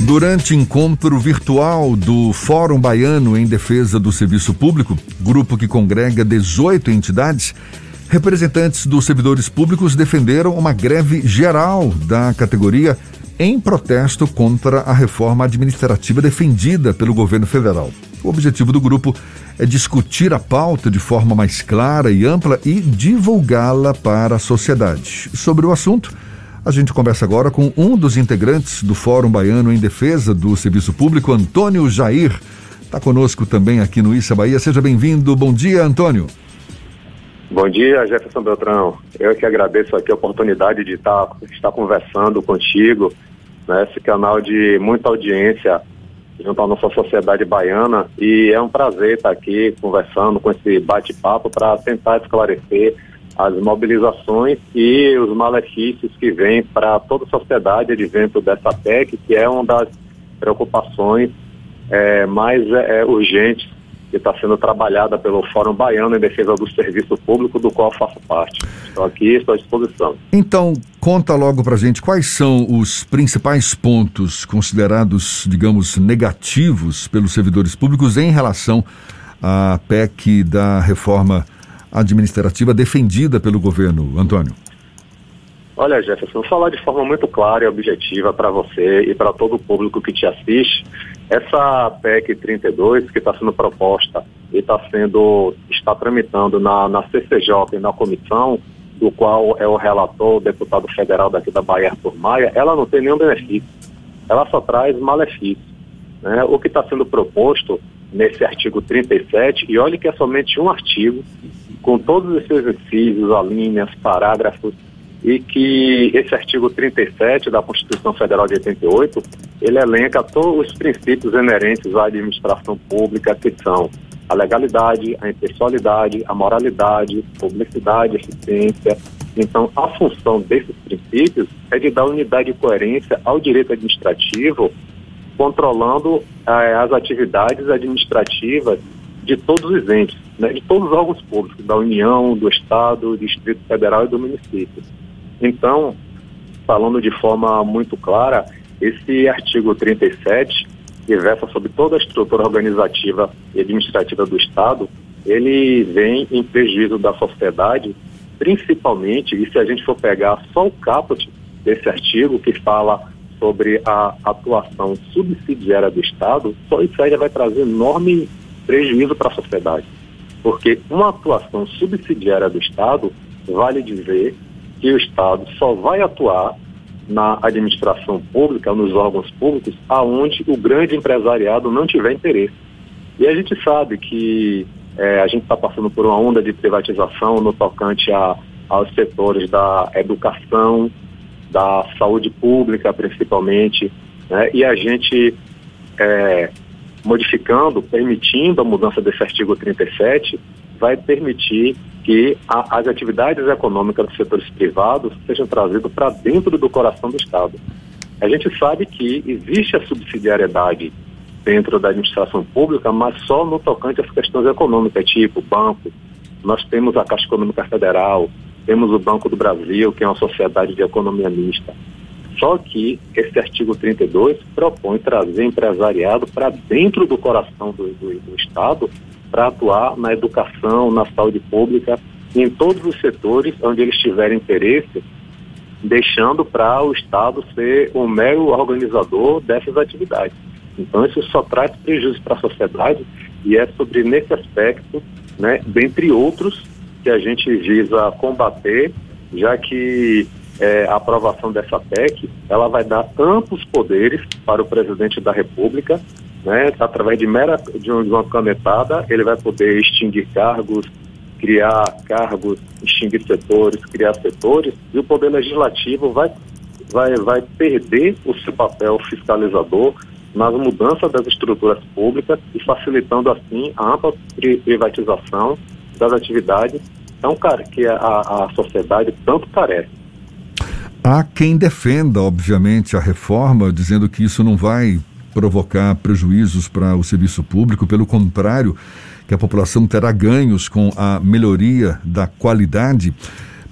Durante encontro virtual do Fórum Baiano em Defesa do Serviço Público, grupo que congrega 18 entidades, representantes dos servidores públicos defenderam uma greve geral da categoria em protesto contra a reforma administrativa defendida pelo governo federal. O objetivo do grupo é discutir a pauta de forma mais clara e ampla e divulgá-la para a sociedade. Sobre o assunto, a gente conversa agora com um dos integrantes do Fórum Baiano em Defesa do Serviço Público, Antônio Jair. Está conosco também aqui no Issa Bahia. Seja bem-vindo. Bom dia, Antônio. Bom dia, Jefferson Beltrão. Eu que agradeço aqui a oportunidade de estar, estar conversando contigo nesse né, canal de muita audiência junto à nossa sociedade baiana e é um prazer estar aqui conversando com esse bate-papo para tentar esclarecer as mobilizações e os malefícios que vêm para toda a sociedade advento dessa PEC, que é uma das preocupações é, mais é, urgentes que está sendo trabalhada pelo Fórum Baiano em Defesa do Serviço Público, do qual faço parte. Estou aqui, estou à disposição. Então, conta logo para gente quais são os principais pontos considerados, digamos, negativos pelos servidores públicos em relação à PEC da reforma administrativa defendida pelo governo, Antônio? Olha, Jefferson, falar de forma muito clara e objetiva para você e para todo o público que te assiste, essa PEC 32 que está sendo proposta e está sendo, está tramitando na, na CCJ e na comissão, do qual é o relator, o deputado federal daqui da Bahia, Arthur Maia, ela não tem nenhum benefício. Ela só traz malefício. Né? O que está sendo proposto nesse artigo 37, e olhe que é somente um artigo, com todos os incisos, alíneas, parágrafos, e que esse artigo 37 da Constituição Federal de 88, ele elenca todos os princípios inerentes à administração pública, que são a legalidade, a impessoalidade, a moralidade, publicidade, eficiência. Então, a função desses princípios é de dar unidade e coerência ao direito administrativo, controlando eh, as atividades administrativas de todos os entes, né, de todos os órgãos públicos, da União, do Estado, do Distrito Federal e do município. Então, falando de forma muito clara, esse artigo 37, que versa sobre toda a estrutura organizativa e administrativa do Estado, ele vem em prejuízo da sociedade, principalmente, e se a gente for pegar só o caput desse artigo, que fala sobre a atuação subsidiária do Estado, só isso aí vai trazer enorme prejuízo para a sociedade. Porque uma atuação subsidiária do Estado vale dizer que o Estado só vai atuar na administração pública, nos órgãos públicos, aonde o grande empresariado não tiver interesse. E a gente sabe que é, a gente está passando por uma onda de privatização no tocante a, aos setores da educação, da saúde pública, principalmente, né? e a gente é, modificando, permitindo a mudança desse artigo 37, vai permitir que a, as atividades econômicas dos setores privados sejam trazidas para dentro do coração do Estado. A gente sabe que existe a subsidiariedade dentro da administração pública, mas só no tocante às questões econômicas, tipo banco. Nós temos a Caixa Econômica Federal, temos o Banco do Brasil, que é uma sociedade de economia mista. Só que esse artigo 32 propõe trazer empresariado para dentro do coração do, do, do Estado para atuar na educação, na saúde pública, em todos os setores onde eles tiverem interesse, deixando para o Estado ser o mero organizador dessas atividades. Então isso só traz prejuízo para a sociedade e é sobre nesse aspecto, né, dentre outros, que a gente visa combater, já que é, a aprovação dessa PEC, ela vai dar amplos poderes para o presidente da República, né? Através de mera de uma canetada, ele vai poder extinguir cargos, criar cargos, extinguir setores, criar setores, e o poder legislativo vai vai vai perder o seu papel fiscalizador nas mudanças das estruturas públicas e facilitando assim a ampla privatização das atividades então, cara, que a, a sociedade tanto carece. Há quem defenda, obviamente, a reforma, dizendo que isso não vai provocar prejuízos para o serviço público, pelo contrário, que a população terá ganhos com a melhoria da qualidade,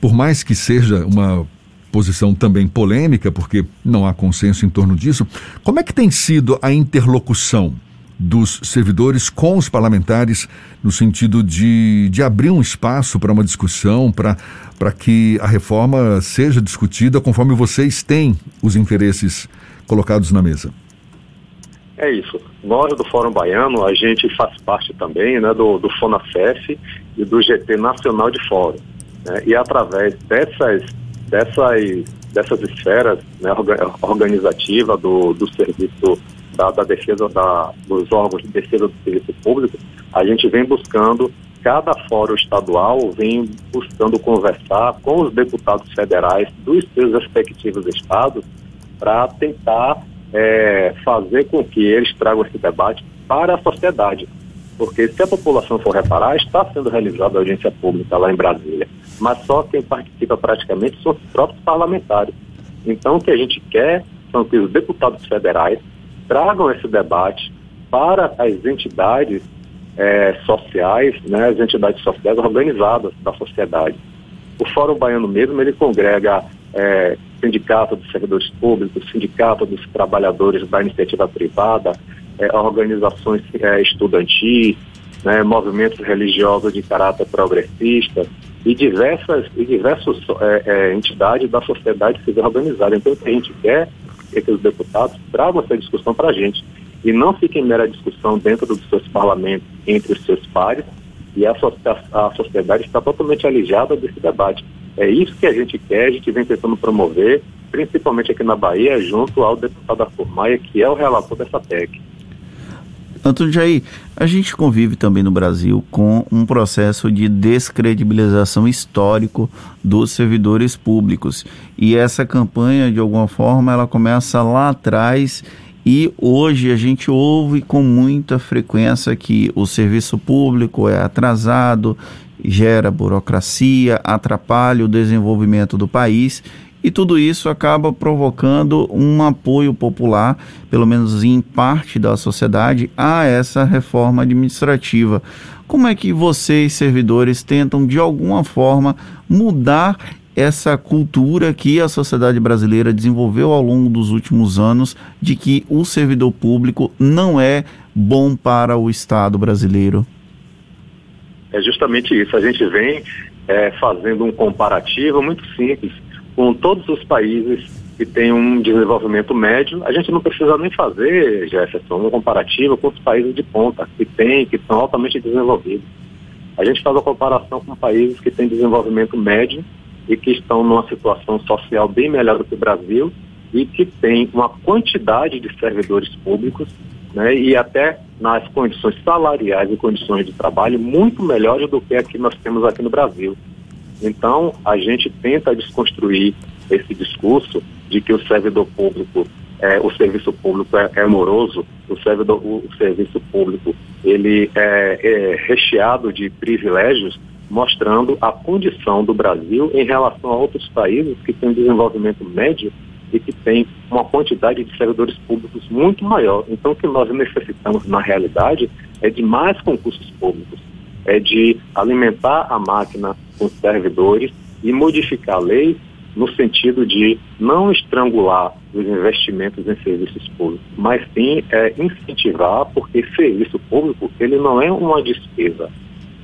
por mais que seja uma posição também polêmica, porque não há consenso em torno disso. Como é que tem sido a interlocução dos servidores com os parlamentares, no sentido de, de abrir um espaço para uma discussão, para que a reforma seja discutida conforme vocês têm os interesses colocados na mesa? É isso. Nós do Fórum Baiano, a gente faz parte também né, do, do FONAFEF e do GT Nacional de Fórum. Né, e através dessas, dessas, dessas esferas né, organizativa do, do serviço da, da defesa da, dos órgãos de defesa do serviço público, a gente vem buscando, cada fórum estadual vem buscando conversar com os deputados federais dos seus respectivos estados para tentar é, fazer com que eles tragam esse debate para a sociedade. Porque se a população for reparar, está sendo realizada a audiência pública lá em Brasília, mas só quem participa praticamente são os próprios parlamentares. Então o que a gente quer são que os deputados federais tragam esse debate para as entidades é, sociais, né, as entidades sociais organizadas da sociedade. O Fórum Baiano mesmo, ele congrega é, sindicato dos servidores públicos, sindicato dos trabalhadores da iniciativa privada, é, organizações é, estudantis, né, movimentos religiosos de caráter progressista e diversas e diversas é, entidades da sociedade civil organizada. Então, o que a gente quer que os deputados tragam essa discussão para a gente e não fique em mera discussão dentro dos seus parlamentos entre os seus pares e a, a, a sociedade está totalmente alijada desse debate. É isso que a gente quer, a gente vem tentando promover, principalmente aqui na Bahia, junto ao deputado Arthur Maia, que é o relator dessa PEC. Antônio Jair, a gente convive também no Brasil com um processo de descredibilização histórico dos servidores públicos. E essa campanha, de alguma forma, ela começa lá atrás e hoje a gente ouve com muita frequência que o serviço público é atrasado, gera burocracia, atrapalha o desenvolvimento do país e tudo isso acaba provocando um apoio popular, pelo menos em parte da sociedade, a essa reforma administrativa. Como é que vocês, servidores, tentam de alguma forma mudar essa cultura que a sociedade brasileira desenvolveu ao longo dos últimos anos de que o servidor público não é bom para o Estado brasileiro? É justamente isso. A gente vem é, fazendo um comparativo muito simples com todos os países que têm um desenvolvimento médio. A gente não precisa nem fazer, Jefferson, um comparativo com os países de ponta, que têm, que são altamente desenvolvidos. A gente faz a comparação com países que têm desenvolvimento médio e que estão numa situação social bem melhor do que o Brasil e que têm uma quantidade de servidores públicos né, e até nas condições salariais e condições de trabalho muito melhores do que a que nós temos aqui no Brasil. Então, a gente tenta desconstruir esse discurso de que o servidor público, é, o serviço público é, é moroso, o, servidor, o, o, serviço público ele é, é recheado de privilégios, mostrando a condição do Brasil em relação a outros países que têm desenvolvimento médio e que tem uma quantidade de servidores públicos muito maior. Então, o que nós necessitamos, na realidade, é de mais concursos públicos, é de alimentar a máquina com servidores e modificar a lei no sentido de não estrangular os investimentos em serviços públicos, mas sim é, incentivar, porque serviço público ele não é uma despesa.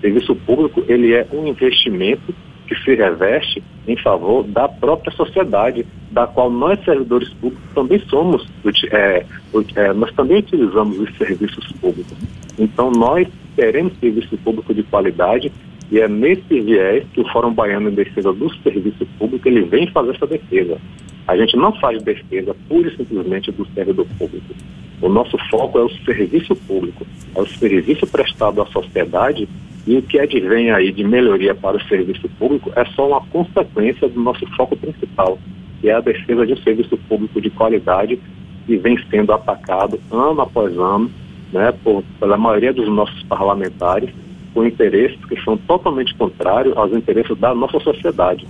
Serviço público ele é um investimento que se reveste em favor da própria sociedade, da qual nós servidores públicos também somos, é, é, nós também utilizamos os serviços públicos. Então nós queremos serviço público de qualidade e é nesse viés que o Fórum Baiano em Defesa do Serviço Público ele vem fazer essa defesa. A gente não faz defesa pura e simplesmente do servidor público. O nosso foco é o serviço público, é o serviço prestado à sociedade e o que advém aí de melhoria para o serviço público é só uma consequência do nosso foco principal, que é a defesa de um serviço público de qualidade que vem sendo atacado ano após ano né, por, pela maioria dos nossos parlamentares, com interesses que são totalmente contrários aos interesses da nossa sociedade.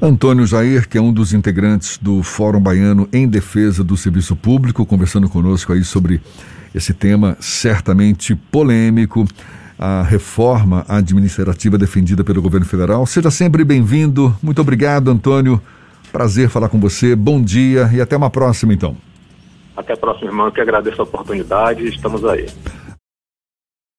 Antônio Jair, que é um dos integrantes do Fórum Baiano em Defesa do Serviço Público, conversando conosco aí sobre esse tema certamente polêmico a reforma administrativa defendida pelo governo federal. Seja sempre bem-vindo. Muito obrigado, Antônio, Prazer falar com você. Bom dia e até uma próxima, então. Até a próxima, irmão. Eu que agradeço a oportunidade. Estamos aí.